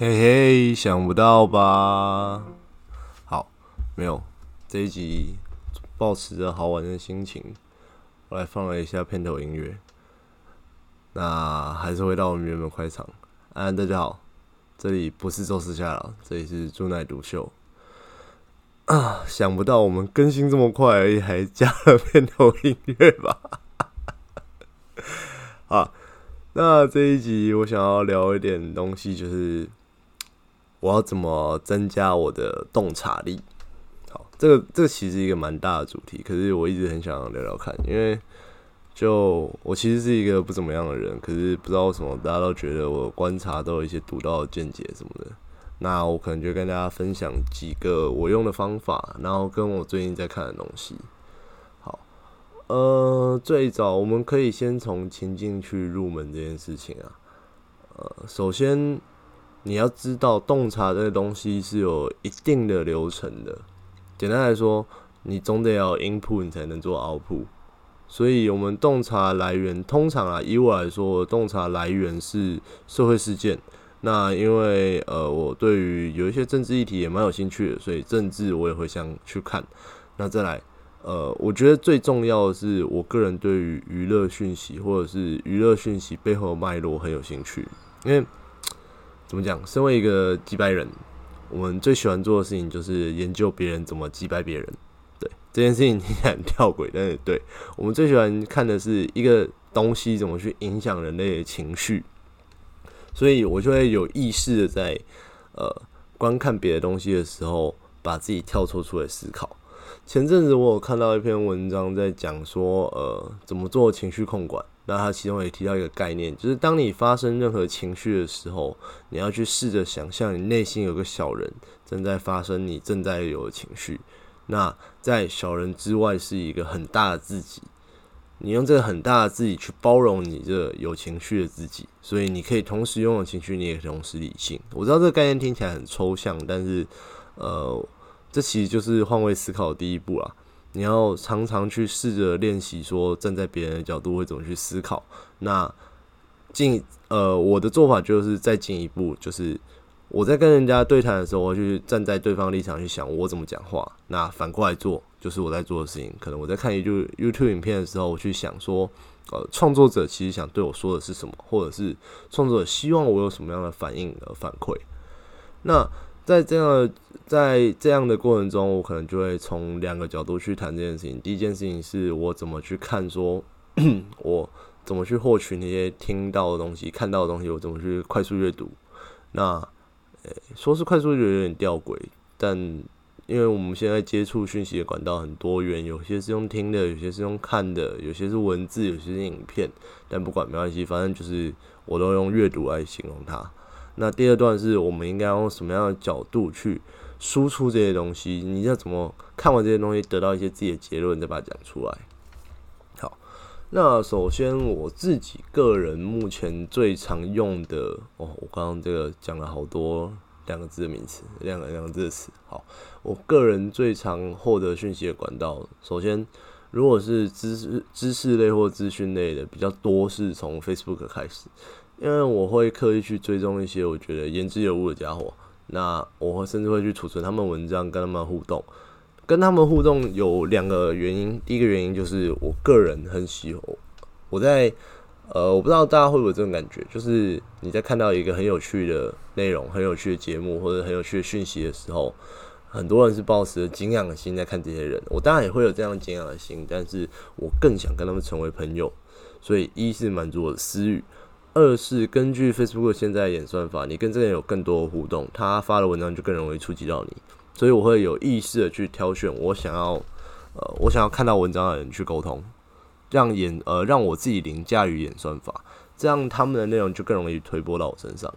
嘿嘿，想不到吧？好，没有这一集，抱持着好玩的心情，我来放了一下片头音乐。那还是回到我们原本开场。安，大家好，这里不是周四下了，这里是朱奈独秀。啊，想不到我们更新这么快而已，还加了片头音乐吧？啊，那这一集我想要聊一点东西，就是。我要怎么增加我的洞察力？好，这个这个其实一个蛮大的主题，可是我一直很想聊聊看，因为就我其实是一个不怎么样的人，可是不知道为什么大家都觉得我观察都有一些独到的见解什么的。那我可能就跟大家分享几个我用的方法，然后跟我最近在看的东西。好，呃，最早我们可以先从情境去入门这件事情啊。呃，首先。你要知道，洞察这个东西是有一定的流程的。简单来说，你总得要 input，你才能做 output。所以，我们洞察来源，通常啊，以我来说，洞察来源是社会事件。那因为呃，我对于有一些政治议题也蛮有兴趣的，所以政治我也会想去看。那再来，呃，我觉得最重要的是，我个人对于娱乐讯息或者是娱乐讯息背后脉络很有兴趣，因为。怎么讲？身为一个击败人，我们最喜欢做的事情就是研究别人怎么击败别人。对这件事情听起来很吊诡，但是对我们最喜欢看的是一个东西怎么去影响人类的情绪。所以我就会有意识的在呃观看别的东西的时候，把自己跳脱出来思考。前阵子我有看到一篇文章在讲说，呃，怎么做情绪控管。那他其中也提到一个概念，就是当你发生任何情绪的时候，你要去试着想象你内心有个小人正在发生你正在有的情绪。那在小人之外是一个很大的自己，你用这个很大的自己去包容你这有情绪的自己，所以你可以同时拥有情绪，你也同时理性。我知道这个概念听起来很抽象，但是呃，这其实就是换位思考的第一步啊。你要常常去试着练习，说站在别人的角度会怎么去思考。那进呃，我的做法就是再进一步，就是我在跟人家对谈的时候，我去站在对方立场去想我怎么讲话。那反过来做，就是我在做的事情。可能我在看 YouTube YouTube 影片的时候，我去想说，呃，创作者其实想对我说的是什么，或者是创作者希望我有什么样的反应和反馈。那在这样的在这样的过程中，我可能就会从两个角度去谈这件事情。第一件事情是我怎么去看，说 我怎么去获取那些听到的东西、看到的东西，我怎么去快速阅读。那呃，说是快速阅读有点吊诡，但因为我们现在接触讯息的管道很多元，有些是用听的，有些是用看的，有些是文字，有些是影片。但不管没关系，反正就是我都用阅读来形容它。那第二段是我们应该用什么样的角度去输出这些东西？你要怎么看完这些东西，得到一些自己的结论，再把它讲出来？好，那首先我自己个人目前最常用的哦，我刚刚这个讲了好多两个字的名词，两个两个字的词。好，我个人最常获得讯息的管道，首先如果是知识知识类或资讯类的，比较多是从 Facebook 开始。因为我会刻意去追踪一些我觉得言之有物的家伙，那我会甚至会去储存他们文章，跟他们互动。跟他们互动有两个原因，第一个原因就是我个人很喜欢我在呃，我不知道大家会不会有这种感觉，就是你在看到一个很有趣的内容、很有趣的节目或者很有趣的讯息的时候，很多人是抱持着敬仰的心在看这些人。我当然也会有这样敬仰的心，但是我更想跟他们成为朋友，所以一是满足我的私欲。二是根据 Facebook 现在演算法，你跟这个人有更多的互动，他发的文章就更容易触及到你，所以我会有意识的去挑选我想要，呃，我想要看到文章的人去沟通，让演呃让我自己凌驾于演算法，这样他们的内容就更容易推播到我身上。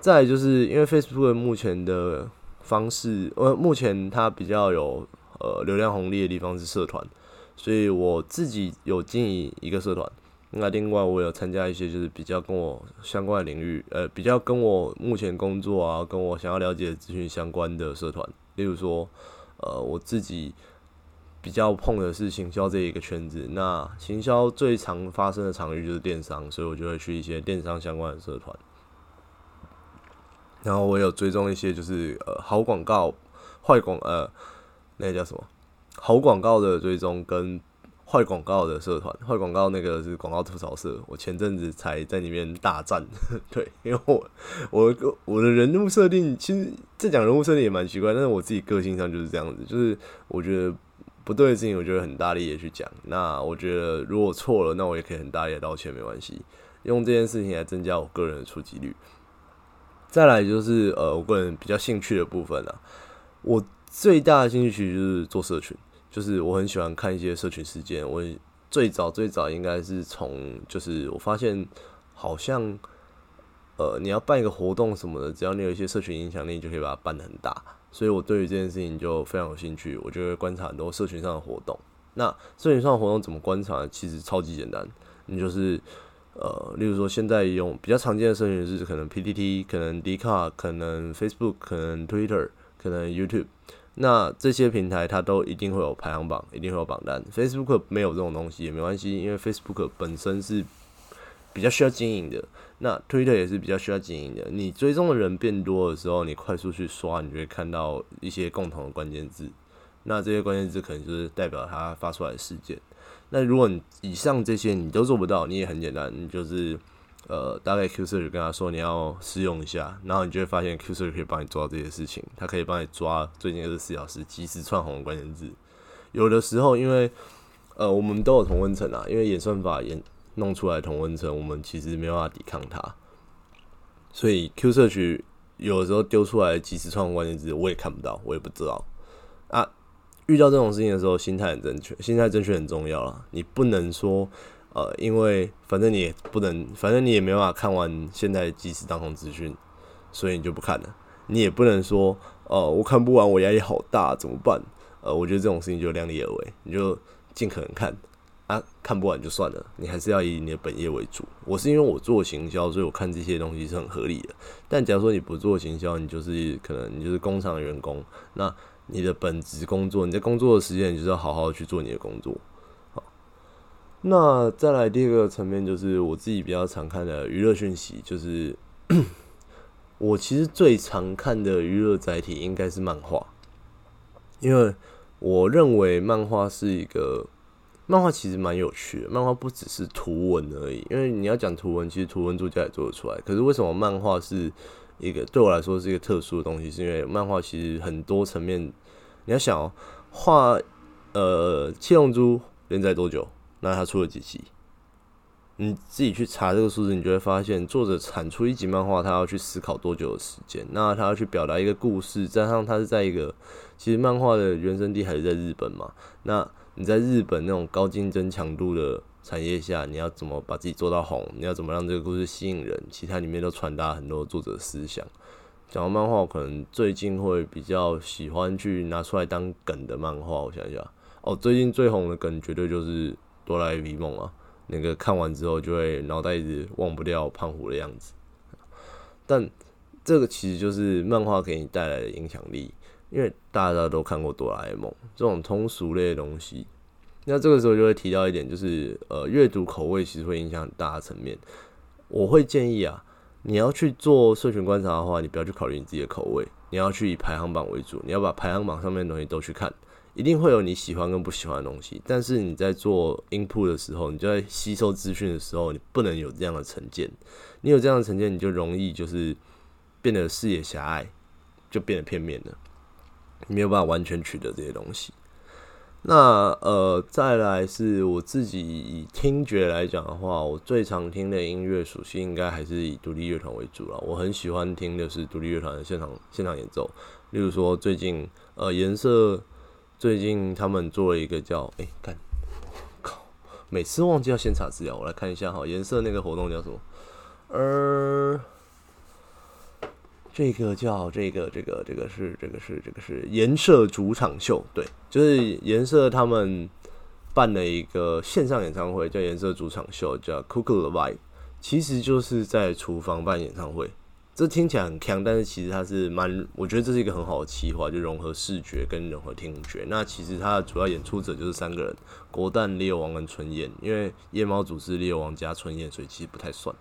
再就是因为 Facebook 目前的方式，呃，目前它比较有呃流量红利的地方是社团，所以我自己有经营一个社团。那另外，我有参加一些就是比较跟我相关的领域，呃，比较跟我目前工作啊，跟我想要了解资讯相关的社团。例如说，呃，我自己比较碰的是行销这一个圈子。那行销最常发生的场域就是电商，所以我就会去一些电商相关的社团。然后我有追踪一些就是呃好广告、坏广呃那叫什么好广告的追踪跟坏广告的社团，坏广告那个是广告吐槽社，我前阵子才在里面大战，对，因为我我我的人物设定其实这讲人物设定也蛮奇怪，但是我自己个性上就是这样子，就是我觉得不对的事情，我觉得很大力的去讲，那我觉得如果错了，那我也可以很大力的道歉，没关系，用这件事情来增加我个人的触及率。再来就是呃，我个人比较兴趣的部分啊，我最大的兴趣就是做社群，就是我很喜欢看一些社群事件。我最早最早应该是从就是我发现好像呃，你要办一个活动什么的，只要你有一些社群影响力，就可以把它办得很大。所以我对于这件事情就非常有兴趣，我就会观察很多社群上的活动。那社群上的活动怎么观察？其实超级简单，你就是。呃，例如说，现在用比较常见的社群是可能 PTT，可能 d c a r 可能 Facebook，可能 Twitter，可能 YouTube。那这些平台它都一定会有排行榜，一定会有榜单。Facebook 没有这种东西也没关系，因为 Facebook 本身是比较需要经营的。那 Twitter 也是比较需要经营的。你追踪的人变多的时候，你快速去刷，你就会看到一些共同的关键字。那这些关键字可能就是代表它发出来的事件。那如果你以上这些你都做不到，你也很简单，你就是呃，大概 Q 社区跟他说你要试用一下，然后你就会发现 Q 社区可以帮你做到这些事情，它可以帮你抓最近二十四小时即时窜红的关键字。有的时候，因为呃，我们都有同温层啊，因为演算法演弄出来同温层，我们其实没办法抵抗它，所以 Q 社区有的时候丢出来即时窜红关键字，我也看不到，我也不知道啊。遇到这种事情的时候，心态很正确，心态正确很重要了。你不能说，呃，因为反正你也不能，反正你也没办法看完现在即时当红资讯，所以你就不看了。你也不能说，哦，我看不完，我压力好大，怎么办？呃，我觉得这种事情就量力而为，你就尽可能看啊，看不完就算了。你还是要以你的本业为主。我是因为我做行销，所以我看这些东西是很合理的。但假如说你不做行销，你就是可能你就是工厂的员工，那。你的本职工作，你在工作的时间，你就是要好好去做你的工作。那再来第二个层面，就是我自己比较常看的娱乐讯息，就是 我其实最常看的娱乐载体应该是漫画，因为我认为漫画是一个漫画其实蛮有趣的，漫画不只是图文而已，因为你要讲图文，其实图文作家也做得出来，可是为什么漫画是？一个对我来说是一个特殊的东西，是因为漫画其实很多层面，你要想画呃《七龙珠》连载多久？那他出了几集？你自己去查这个数字，你就会发现作者产出一集漫画，他要去思考多久的时间？那他要去表达一个故事，加上他是在一个其实漫画的原生地还是在日本嘛？那你在日本那种高竞争强度的。产业下，你要怎么把自己做到红？你要怎么让这个故事吸引人？其他里面都传达很多作者思想。讲到漫画，我可能最近会比较喜欢去拿出来当梗的漫画。我想一下，哦，最近最红的梗绝对就是哆啦 A 梦啊！那个看完之后就会脑袋一直忘不掉胖虎的样子。但这个其实就是漫画给你带来的影响力，因为大家都看过哆啦 A 梦这种通俗类的东西。那这个时候就会提到一点，就是呃，阅读口味其实会影响很大的层面。我会建议啊，你要去做社群观察的话，你不要去考虑你自己的口味，你要去以排行榜为主，你要把排行榜上面的东西都去看，一定会有你喜欢跟不喜欢的东西。但是你在做 input 的时候，你就在吸收资讯的时候，你不能有这样的成见。你有这样的成见，你就容易就是变得视野狭隘，就变得片面了，没有办法完全取得这些东西。那呃，再来是我自己以听觉来讲的话，我最常听的音乐属性应该还是以独立乐团为主了。我很喜欢听的是独立乐团的现场现场演奏，例如说最近呃颜色最近他们做了一个叫哎看靠，每次忘记要先查资料，我来看一下哈，颜色那个活动叫什么？呃。这个叫这个这个这个是这个是这个是颜色主场秀，对，就是颜色他们办了一个线上演唱会，叫颜色主场秀，叫 Cook the Vibe，其实就是在厨房办演唱会。这听起来很强，但是其实它是蛮，我觉得这是一个很好的企划，就融合视觉跟融合听觉。那其实它的主要演出者就是三个人：国蛋、猎王跟春燕。因为夜猫组是猎王加春燕，所以其实不太算。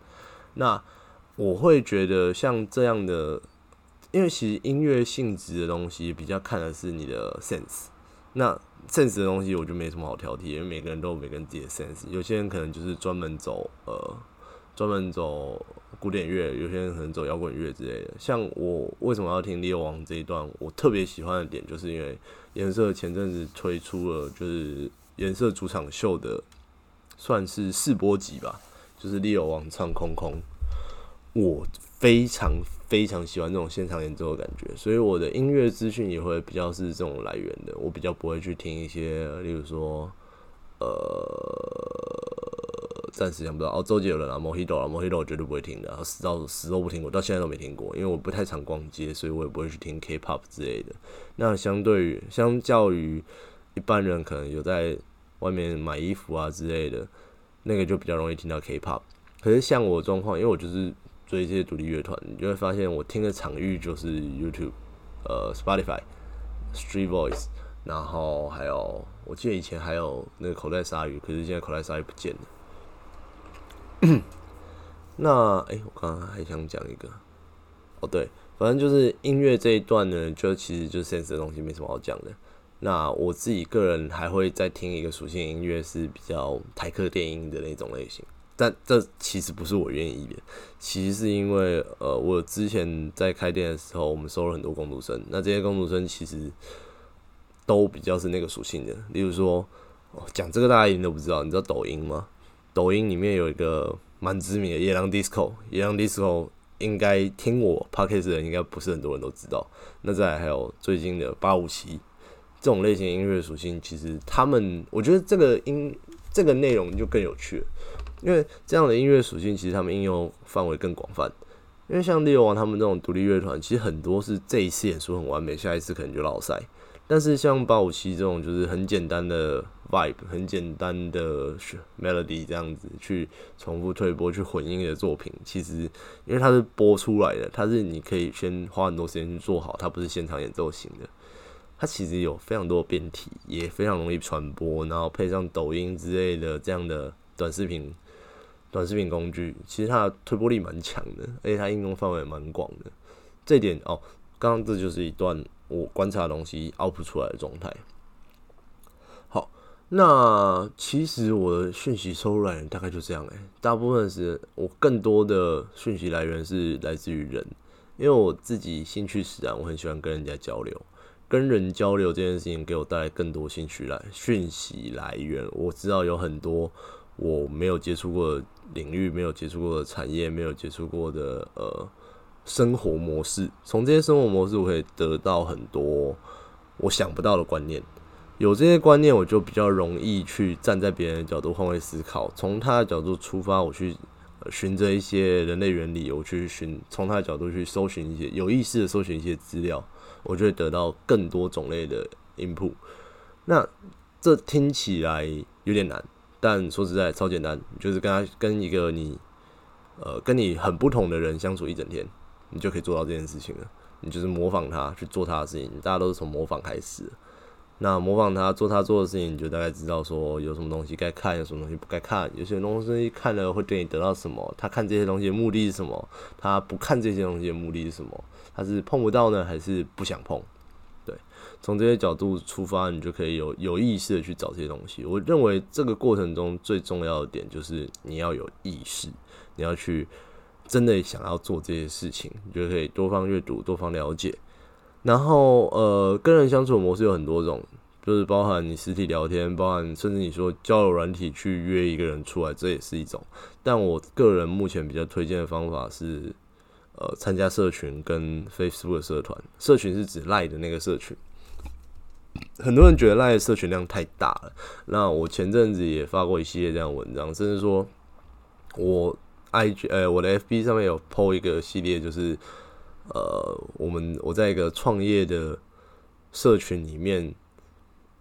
那我会觉得像这样的因为其实音乐性质的东西比较看的是你的 sense，那 sense 的东西我就没什么好挑剔，因为每个人都有每个人自己的 sense，有些人可能就是专门走呃专门走古典乐，有些人可能走摇滚乐之类的。像我为什么要听《猎王》这一段，我特别喜欢的点，就是因为颜色前阵子推出了就是颜色主场秀的，算是试播集吧，就是猎王唱《空空》，我非常。非常喜欢这种现场演奏的感觉，所以我的音乐资讯也会比较是这种来源的。我比较不会去听一些，例如说，呃，暂时想不到哦，周杰伦啊，Mojito 啊，Mojito 我绝对不会听的，死到死都不听过，到现在都没听过，因为我不太常逛街，所以我也不会去听 K-pop 之类的。那相对于相较于一般人可能有在外面买衣服啊之类的，那个就比较容易听到 K-pop。可是像我状况，因为我就是。追这些独立乐团，你就会发现我听的场域就是 YouTube、呃 Spotify、Street Voice，然后还有我记得以前还有那个口袋鲨鱼，可是现在口袋鲨鱼不见了。那哎，我刚刚还想讲一个，哦对，反正就是音乐这一段呢，就其实就 sense 的东西没什么好讲的。那我自己个人还会再听一个属性音乐，是比较台客电音的那种类型。但这其实不是我愿意的，其实是因为呃，我之前在开店的时候，我们收了很多工读生，那这些工读生其实都比较是那个属性的。例如说，讲这个大家一定都不知道，你知道抖音吗？抖音里面有一个蛮知名的野狼 disco，野狼 disco 应该听我 podcast 的人应该不是很多人都知道。那再还有最近的八五七这种类型音乐属性，其实他们我觉得这个音这个内容就更有趣。因为这样的音乐属性，其实他们应用范围更广泛。因为像利王他们这种独立乐团，其实很多是这一次演出很完美，下一次可能就老塞。但是像八五七这种，就是很简单的 vibe，很简单的 melody 这样子去重复推播去混音的作品，其实因为它是播出来的，它是你可以先花很多时间去做好，它不是现场演奏型的。它其实有非常多变体，也非常容易传播，然后配上抖音之类的这样的短视频。短视频工具其实它的推播力蛮强的，而且它应用范围蛮广的。这点哦，刚刚这就是一段我观察的东西 out 出来的状态。好，那其实我的讯息收入来源大概就这样诶，大部分是我更多的讯息来源是来自于人，因为我自己兴趣使然，我很喜欢跟人家交流，跟人交流这件事情给我带来更多兴趣来讯息来源。我知道有很多我没有接触过。领域没有接触过的产业，没有接触过的呃生活模式，从这些生活模式，我可以得到很多我想不到的观念。有这些观念，我就比较容易去站在别人的角度换位思考，从他的角度出发，我去寻着一些人类原理，我去寻从他的角度去搜寻一些有意识的搜寻一些资料，我就会得到更多种类的 input。那这听起来有点难。但说实在，超简单，就是跟他跟一个你，呃，跟你很不同的人相处一整天，你就可以做到这件事情了。你就是模仿他去做他的事情，大家都是从模仿开始。那模仿他做他做的事情，你就大概知道说有什么东西该看，有什么东西不该看。有些东西看了会对你得到什么？他看这些东西的目的是什么？他不看这些东西的目的是什么？他是碰不到呢，还是不想碰？对从这些角度出发，你就可以有有意识的去找这些东西。我认为这个过程中最重要的点就是你要有意识，你要去真的想要做这些事情，你就可以多方阅读、多方了解。然后，呃，跟人相处的模式有很多种，就是包含你实体聊天，包含甚至你说交友软体去约一个人出来，这也是一种。但我个人目前比较推荐的方法是，呃，参加社群跟 Facebook 的社团。社群是指赖的那个社群。很多人觉得赖的社群量太大了。那我前阵子也发过一系列这样文章，甚至说我 IG 呃我的 FB 上面有 PO 一个系列，就是呃我们我在一个创业的社群里面，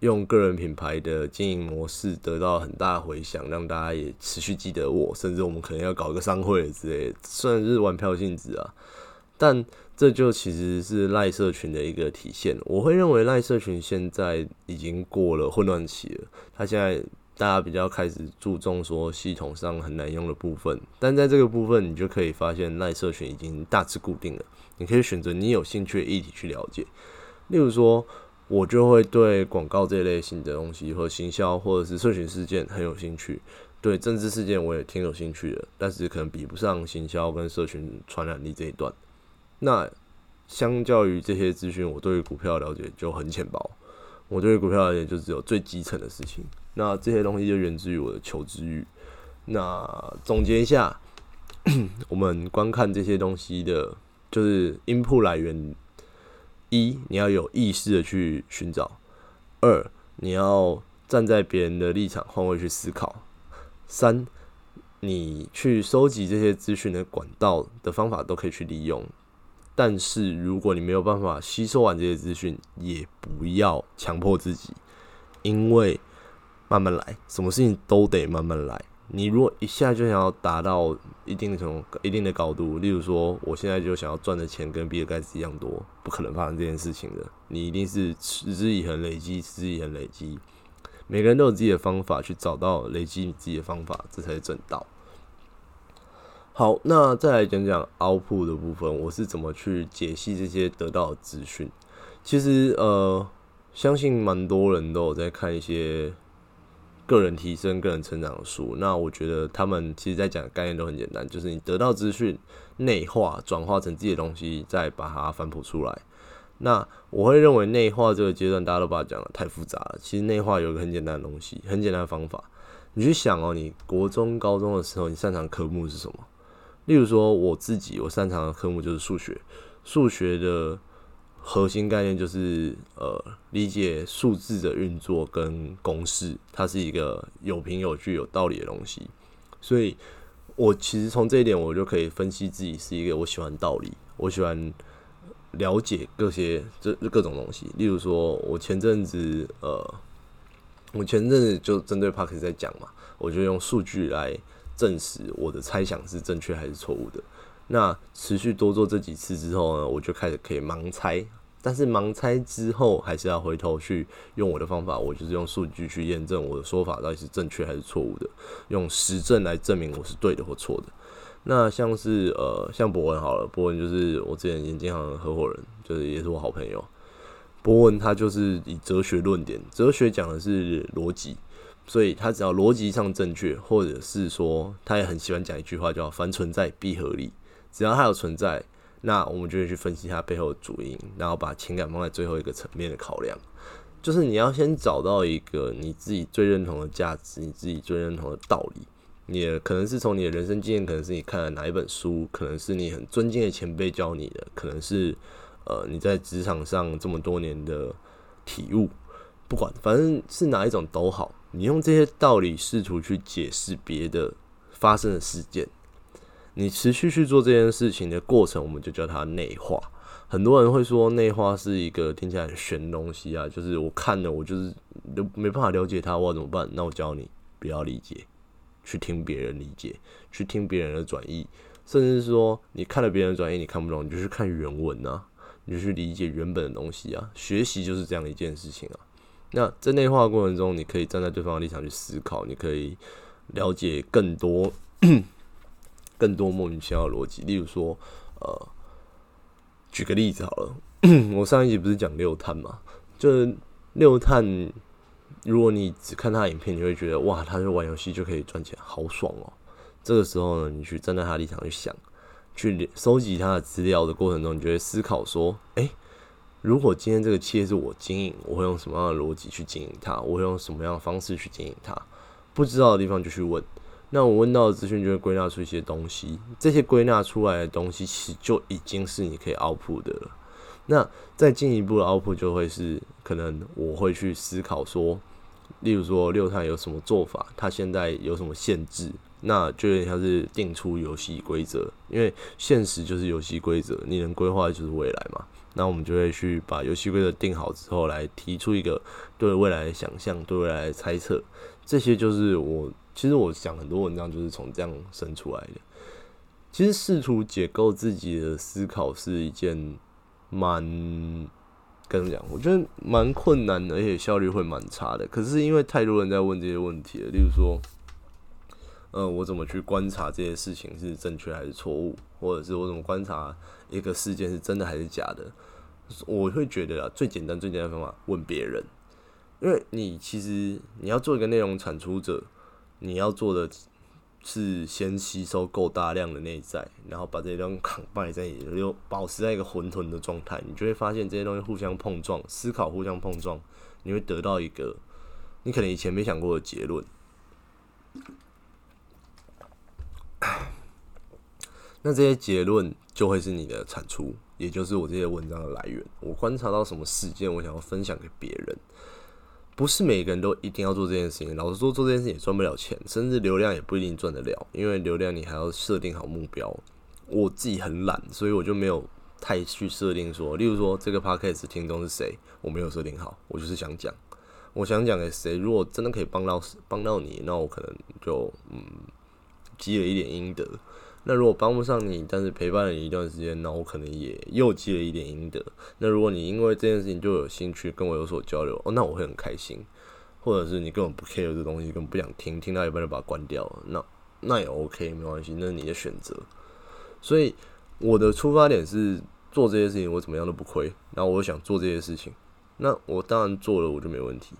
用个人品牌的经营模式得到很大回响，让大家也持续记得我，甚至我们可能要搞一个商会之类，虽然是玩票性质啊，但。这就其实是赖社群的一个体现。我会认为赖社群现在已经过了混乱期了。它现在大家比较开始注重说系统上很难用的部分，但在这个部分，你就可以发现赖社群已经大致固定了。你可以选择你有兴趣的议题去了解，例如说，我就会对广告这一类型的东西，或行销，或者是社群事件很有兴趣。对政治事件我也挺有兴趣的，但是可能比不上行销跟社群传染力这一段。那相较于这些资讯，我对于股票了解就很浅薄。我对于股票而言就只有最基层的事情。那这些东西就源自于我的求知欲。那总结一下，我们观看这些东西的，就是音铺来源：一，你要有意识的去寻找；二，你要站在别人的立场换位去思考。三，你去收集这些资讯的管道的方法都可以去利用，但是如果你没有办法吸收完这些资讯，也不要强迫自己，因为慢慢来，什么事情都得慢慢来。你如果一下就想要达到一定的种一定的高度，例如说，我现在就想要赚的钱跟比尔盖茨一样多，不可能发生这件事情的。你一定是持之以恒累积，持之以恒累积。每个人都有自己的方法去找到累积你自己的方法，这才是正道。好，那再来讲讲 output 的部分，我是怎么去解析这些得到资讯。其实，呃，相信蛮多人都有在看一些个人提升、个人成长的书。那我觉得他们其实在讲的概念都很简单，就是你得到资讯，内化、转化成自己的东西，再把它反哺出来。那我会认为内化这个阶段，大家都把它讲的太复杂了。其实内化有一个很简单的东西，很简单的方法。你去想哦，你国中、高中的时候，你擅长科目是什么？例如说，我自己我擅长的科目就是数学。数学的核心概念就是呃，理解数字的运作跟公式，它是一个有凭有据、有道理的东西。所以，我其实从这一点，我就可以分析自己是一个我喜欢道理，我喜欢。了解各些这各种东西，例如说，我前阵子呃，我前阵子就针对 Park 在讲嘛，我就用数据来证实我的猜想是正确还是错误的。那持续多做这几次之后呢，我就开始可以盲猜，但是盲猜之后还是要回头去用我的方法，我就是用数据去验证我的说法到底是正确还是错误的，用实证来证明我是对的或错的。那像是呃，像博文好了，博文就是我之前眼镜行的合伙人，就是也是我好朋友。博文他就是以哲学论点，哲学讲的是逻辑，所以他只要逻辑上正确，或者是说他也很喜欢讲一句话叫“凡存在必合理”，只要它有存在，那我们就会去分析它背后的主因，然后把情感放在最后一个层面的考量，就是你要先找到一个你自己最认同的价值，你自己最认同的道理。也可能是从你的人生经验，可能是你看了哪一本书，可能是你很尊敬的前辈教你的，可能是呃你在职场上这么多年的体悟。不管，反正是哪一种都好，你用这些道理试图去解释别的发生的事件，你持续去做这件事情的过程，我们就叫它内化。很多人会说内化是一个听起来很玄的东西啊，就是我看了我就是都没办法了解它，我怎么办？那我教你，不要理解。去听别人理解，去听别人的转译，甚至说你看了别人的转译你看不懂，你就去看原文啊，你就去理解原本的东西啊。学习就是这样一件事情啊。那在内化过程中，你可以站在对方的立场去思考，你可以了解更多 更多莫名其妙的逻辑。例如说，呃，举个例子好了，我上一集不是讲六碳嘛，就是六碳。如果你只看他影片，你会觉得哇，他就玩游戏就可以赚钱，好爽哦。这个时候呢，你去站在他立场去想，去收集他的资料的过程中，你就会思考说：诶，如果今天这个企业是我经营，我会用什么样的逻辑去经营它？我会用什么样的方式去经营它？不知道的地方就去问。那我问到的资讯就会归纳出一些东西，这些归纳出来的东西其实就已经是你可以 output 的了。那再进一步的 output 就会是，可能我会去思考说。例如说六碳有什么做法？它现在有什么限制？那就有点像是定出游戏规则，因为现实就是游戏规则，你能规划就是未来嘛。那我们就会去把游戏规则定好之后，来提出一个对未来的想象，对未来的猜测。这些就是我其实我讲很多文章就是从这样生出来的。其实试图解构自己的思考是一件蛮。跟你讲，我觉得蛮困难的，而且效率会蛮差的。可是因为太多人在问这些问题了，例如说，呃，我怎么去观察这些事情是正确还是错误，或者是我怎么观察一个事件是真的还是假的？我会觉得啊，最简单、最简单的方法问别人，因为你其实你要做一个内容产出者，你要做的。是先吸收够大量的内在，然后把这些东西扛摆在，又保持在一个混沌的状态，你就会发现这些东西互相碰撞，思考互相碰撞，你会得到一个你可能以前没想过的结论。那这些结论就会是你的产出，也就是我这些文章的来源。我观察到什么事件，我想要分享给别人。不是每个人都一定要做这件事情。老实说，做这件事情也赚不了钱，甚至流量也不一定赚得了。因为流量你还要设定好目标。我自己很懒，所以我就没有太去设定说，例如说这个 podcast 听众是谁，我没有设定好。我就是想讲，我想讲给谁。如果真的可以帮到帮到你，那我可能就嗯积了一点阴德。那如果帮不上你，但是陪伴了你一段时间，那我可能也又积了一点阴德。那如果你因为这件事情就有兴趣跟我有所交流，哦，那我会很开心。或者是你根本不 care 这东西，根本不想听，听到一半就把它关掉了，那那也 OK，没关系，那是你的选择。所以我的出发点是做这些事情，我怎么样都不亏。然后我想做这些事情，那我当然做了，我就没问题。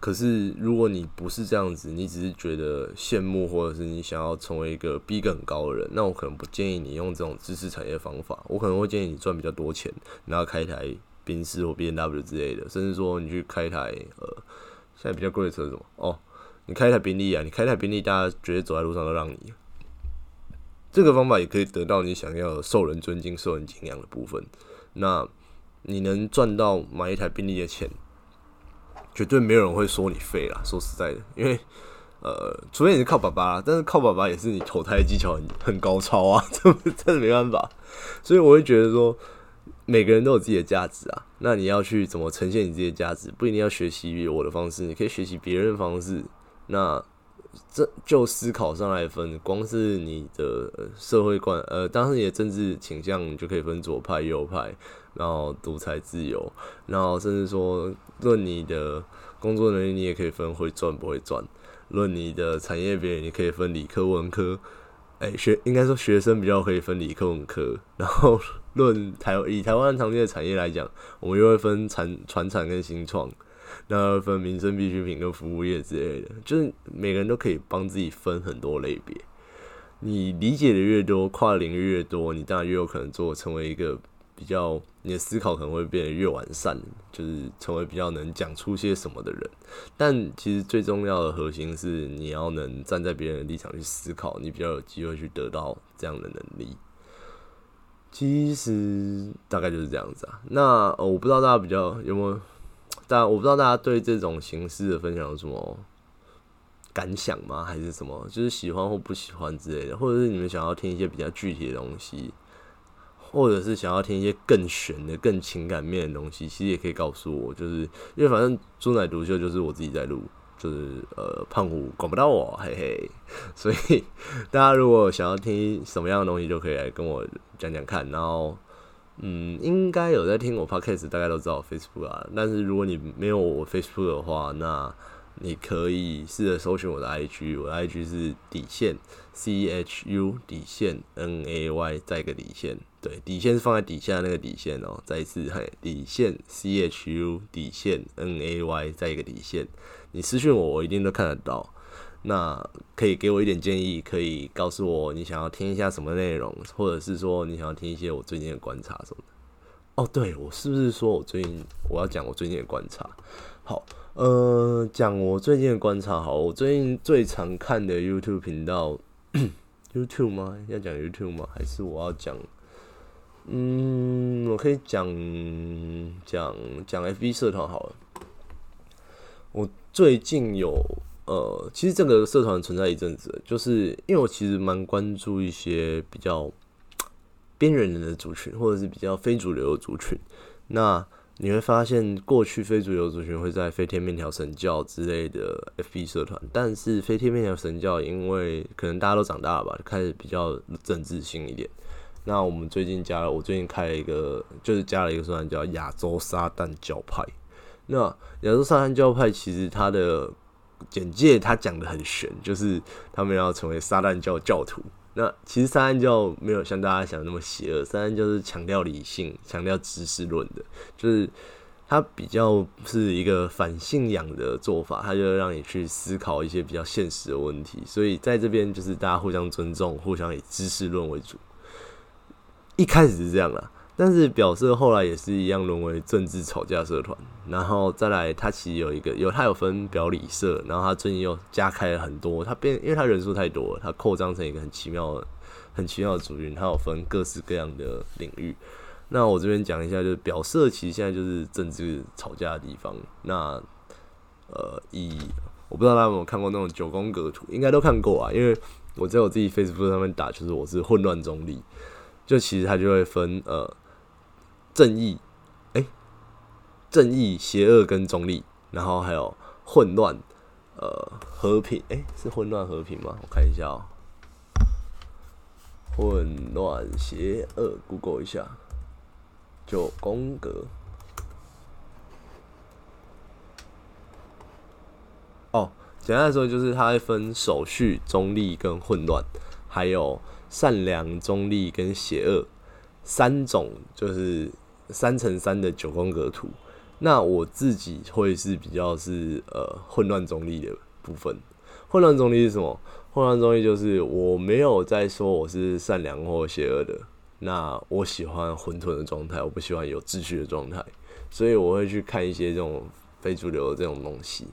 可是，如果你不是这样子，你只是觉得羡慕，或者是你想要成为一个逼格很高的人，那我可能不建议你用这种知识产业方法。我可能会建议你赚比较多钱，然后开一台宾士或 B N W 之类的，甚至说你去开一台呃，现在比较贵的车什么哦，你开一台宾利啊，你开一台宾利，大家绝对走在路上都让你。这个方法也可以得到你想要受人尊敬、受人敬仰的部分。那你能赚到买一台宾利的钱？绝对没有人会说你废了。说实在的，因为呃，除非你是靠爸爸，但是靠爸爸也是你投胎技巧很很高超啊，这真的没办法。所以我会觉得说，每个人都有自己的价值啊。那你要去怎么呈现你自己的价值，不一定要学习我的方式，你可以学习别人的方式。那这就思考上来分，光是你的社会观，呃，当时你的政治倾向，你就可以分左派、右派。然后独裁自由，然后甚至说论你的工作能力，你也可以分会赚不会赚；论你的产业别，你可以分理科文科。哎，学应该说学生比较可以分理科文科。然后 论台以台湾常见的产业来讲，我们又会分产传产跟新创，那分民生必需品跟服务业之类的。就是每个人都可以帮自己分很多类别。你理解的越多，跨领域越多，你当然越有可能做成为一个。比较你的思考可能会变得越完善，就是成为比较能讲出些什么的人。但其实最重要的核心是你要能站在别人的立场去思考，你比较有机会去得到这样的能力。其实大概就是这样子啊。那我不知道大家比较有没有，但我不知道大家对这种形式的分享有什么感想吗？还是什么？就是喜欢或不喜欢之类的，或者是你们想要听一些比较具体的东西？或者是想要听一些更玄的、更情感面的东西，其实也可以告诉我，就是因为反正猪奶独秀就是我自己在录，就是呃胖虎管不到我，嘿嘿。所以大家如果想要听什么样的东西，就可以来跟我讲讲看。然后，嗯，应该有在听我 podcast，大概都知道 Facebook 啊。但是如果你没有我 Facebook 的话，那你可以试着搜寻我的 IG，我的 IG 是底线 C H U 底线 N A Y 再一个底线。对，底线是放在底下那个底线哦。再一次，嘿，底线 C H U 底线 N A Y 再一个底线。你私信我，我一定都看得到。那可以给我一点建议，可以告诉我你想要听一下什么内容，或者是说你想要听一些我最近的观察什么。哦，对，我是不是说我最近我要讲我最近的观察？好，呃，讲我最近的观察。好，我最近最常看的 YouTube 频道，YouTube 吗？要讲 YouTube 吗？还是我要讲？嗯，我可以讲讲讲 FB 社团好了。我最近有呃，其实这个社团存在一阵子，就是因为我其实蛮关注一些比较边缘人的族群，或者是比较非主流的族群。那你会发现，过去非主流族群会在飞天面条神教之类的 FB 社团，但是飞天面条神教因为可能大家都长大了吧，开始比较政治性一点。那我们最近加了，我最近开了一个，就是加了一个社团叫亚洲撒旦教派。那亚洲撒旦教派其实它的简介它讲的很玄，就是他们要成为撒旦教教徒。那其实撒旦教没有像大家想的那么邪恶，撒旦教是强调理性、强调知识论的，就是它比较是一个反信仰的做法，它就让你去思考一些比较现实的问题。所以在这边就是大家互相尊重，互相以知识论为主。一开始是这样啦，但是表色后来也是一样沦为政治吵架社团，然后再来，他其实有一个有他有分表里社，然后他最近又加开了很多，他变因为他人数太多了，他扩张成一个很奇妙的、很奇妙的族群，他有分各式各样的领域。那我这边讲一下，就是表色其实现在就是政治吵架的地方。那呃，以我不知道大家有没有看过那种九宫格图，应该都看过啊，因为我在我自己 Facebook 上面打，就是我是混乱中立。就其实它就会分呃正义，哎，正义、邪恶跟中立，然后还有混乱，呃，和平，哎，是混乱和平吗？我看一下哦，混乱邪恶，Google 一下，九宫格。哦，简单来说就是它会分手续、中立跟混乱，还有。善良、中立跟邪恶三种，就是三乘三的九宫格图。那我自己会是比较是呃混乱中立的部分。混乱中立是什么？混乱中立就是我没有在说我是善良或邪恶的。那我喜欢混沌的状态，我不喜欢有秩序的状态，所以我会去看一些这种非主流的这种东西。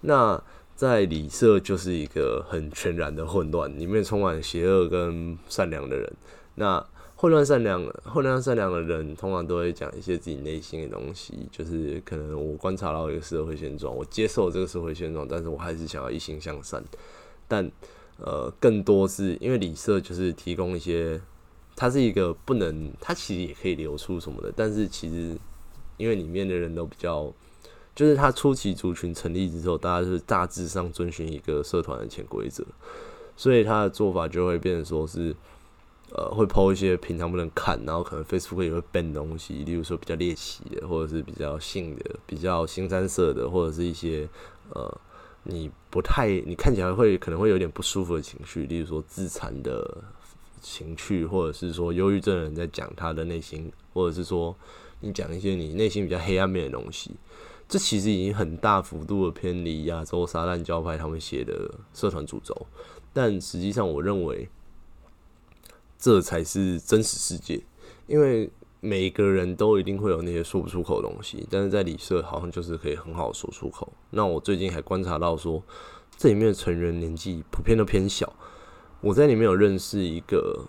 那在里社就是一个很全然的混乱，里面充满邪恶跟善良的人。那混乱善良、混乱善良的人，通常都会讲一些自己内心的东西，就是可能我观察到一个社会现状，我接受这个社会现状，但是我还是想要一心向善。但呃，更多是因为里社就是提供一些，它是一个不能，它其实也可以流出什么的，但是其实因为里面的人都比较。就是他初期族群成立之后，大家是大致上遵循一个社团的潜规则，所以他的做法就会变成说是，呃，会抛一些平常不能看，然后可能 Facebook 也会 ban 东西，例如说比较猎奇的，或者是比较性的、比较新三色的，或者是一些呃，你不太你看起来会可能会有点不舒服的情绪，例如说自残的情绪，或者是说忧郁症的人在讲他的内心，或者是说你讲一些你内心比较黑暗面的东西。这其实已经很大幅度的偏离亚洲撒旦教派他们写的社团主轴，但实际上我认为这才是真实世界，因为每个人都一定会有那些说不出口的东西，但是在里社好像就是可以很好说出口。那我最近还观察到说，这里面的成员年纪普遍都偏小，我在里面有认识一个，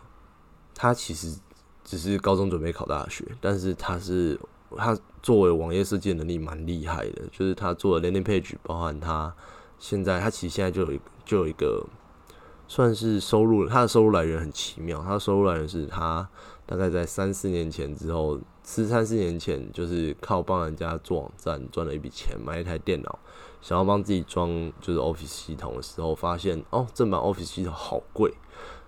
他其实只是高中准备考大学，但是他是。他作为网页设计能力蛮厉害的，就是他做的 landing page，包含他现在，他其实现在就有一就有一个算是收入，他的收入来源很奇妙，他的收入来源是他大概在三四年前之后，是三四年前就是靠帮人家做网站赚了一笔钱，买一台电脑，想要帮自己装就是 Office 系统的时候，发现哦正版 Office 系统好贵。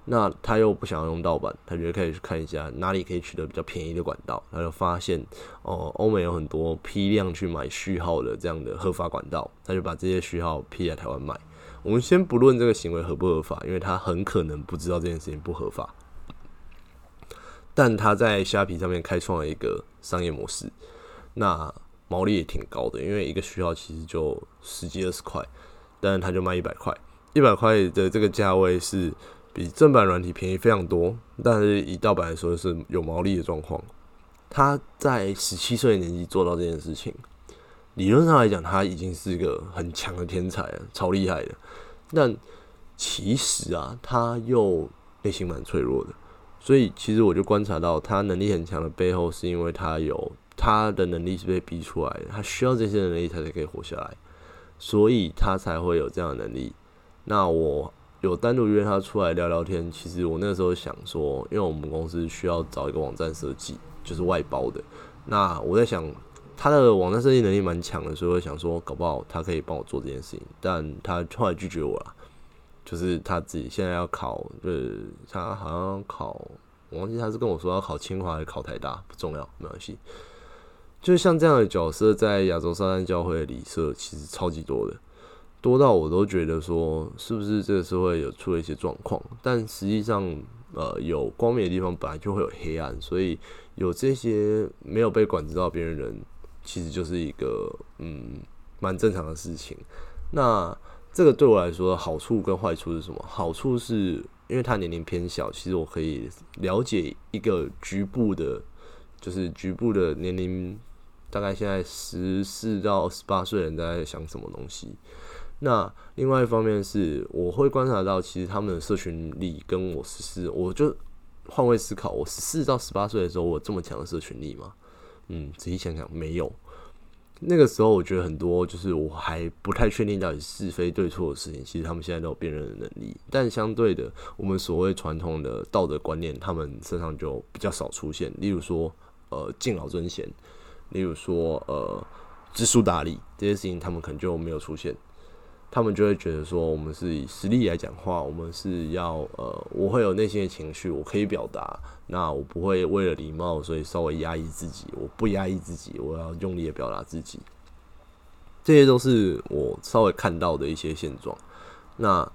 那他又不想要用盗版，他觉得可以去看一下哪里可以取得比较便宜的管道。他就发现哦，欧美有很多批量去买序号的这样的合法管道，他就把这些序号批在台湾卖。我们先不论这个行为合不合法，因为他很可能不知道这件事情不合法。但他在虾皮上面开创了一个商业模式，那毛利也挺高的，因为一个序号其实就十几二十块，但是他就卖一百块，一百块的这个价位是。比正版软体便宜非常多，但是以盗版来说是有毛利的状况。他在十七岁年纪做到这件事情，理论上来讲，他已经是一个很强的天才了，超厉害的。但其实啊，他又内心蛮脆弱的。所以其实我就观察到，他能力很强的背后，是因为他有他的能力是被逼出来的，他需要这些能力，他才可以活下来，所以他才会有这样的能力。那我。有单独约他出来聊聊天。其实我那时候想说，因为我们公司需要找一个网站设计，就是外包的。那我在想，他的网站设计能力蛮强的，所以我想说，搞不好他可以帮我做这件事情。但他后来拒绝我了，就是他自己现在要考，就是他好像考，我忘记他是跟我说要考清华还是考台大，不重要，没关系。就是像这样的角色，在亚洲撒旦教会里社其实超级多的，多到我都觉得说，是不是这个社会有出了一些状况？但实际上，呃，有光明的地方本来就会有黑暗，所以有这些没有被管制到别人人，其实就是一个嗯蛮正常的事情。那这个对我来说，好处跟坏处是什么？好处是因为他年龄偏小，其实我可以了解一个局部的，就是局部的年龄。大概现在十四到十八岁人在想什么东西？那另外一方面是，我会观察到，其实他们的社群力跟我十四，我就换位思考，我十四到十八岁的时候，我这么强的社群力吗？嗯，仔细想想，没有。那个时候，我觉得很多就是我还不太确定到底是非对错的事情，其实他们现在都有辨认的能力。但相对的，我们所谓传统的道德观念，他们身上就比较少出现。例如说，呃，敬老尊贤。例如说，呃，知书达理这些事情，他们可能就没有出现。他们就会觉得说，我们是以实力来讲话，我们是要，呃，我会有内心的情绪，我可以表达。那我不会为了礼貌，所以稍微压抑自己。我不压抑自己，我要用力的表达自己。这些都是我稍微看到的一些现状。那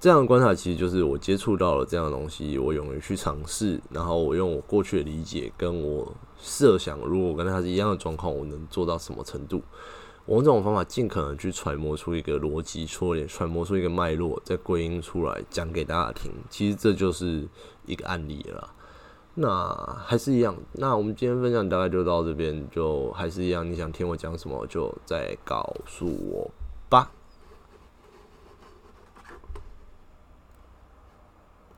这样的观察，其实就是我接触到了这样的东西，我勇于去尝试，然后我用我过去的理解跟我。设想，如果跟他是一样的状况，我能做到什么程度？我用这种方法尽可能去揣摩出一个逻辑错点，揣摩出一个脉络，再归因出来讲给大家听。其实这就是一个案例了。那还是一样，那我们今天分享大概就到这边，就还是一样。你想听我讲什么，就再告诉我吧。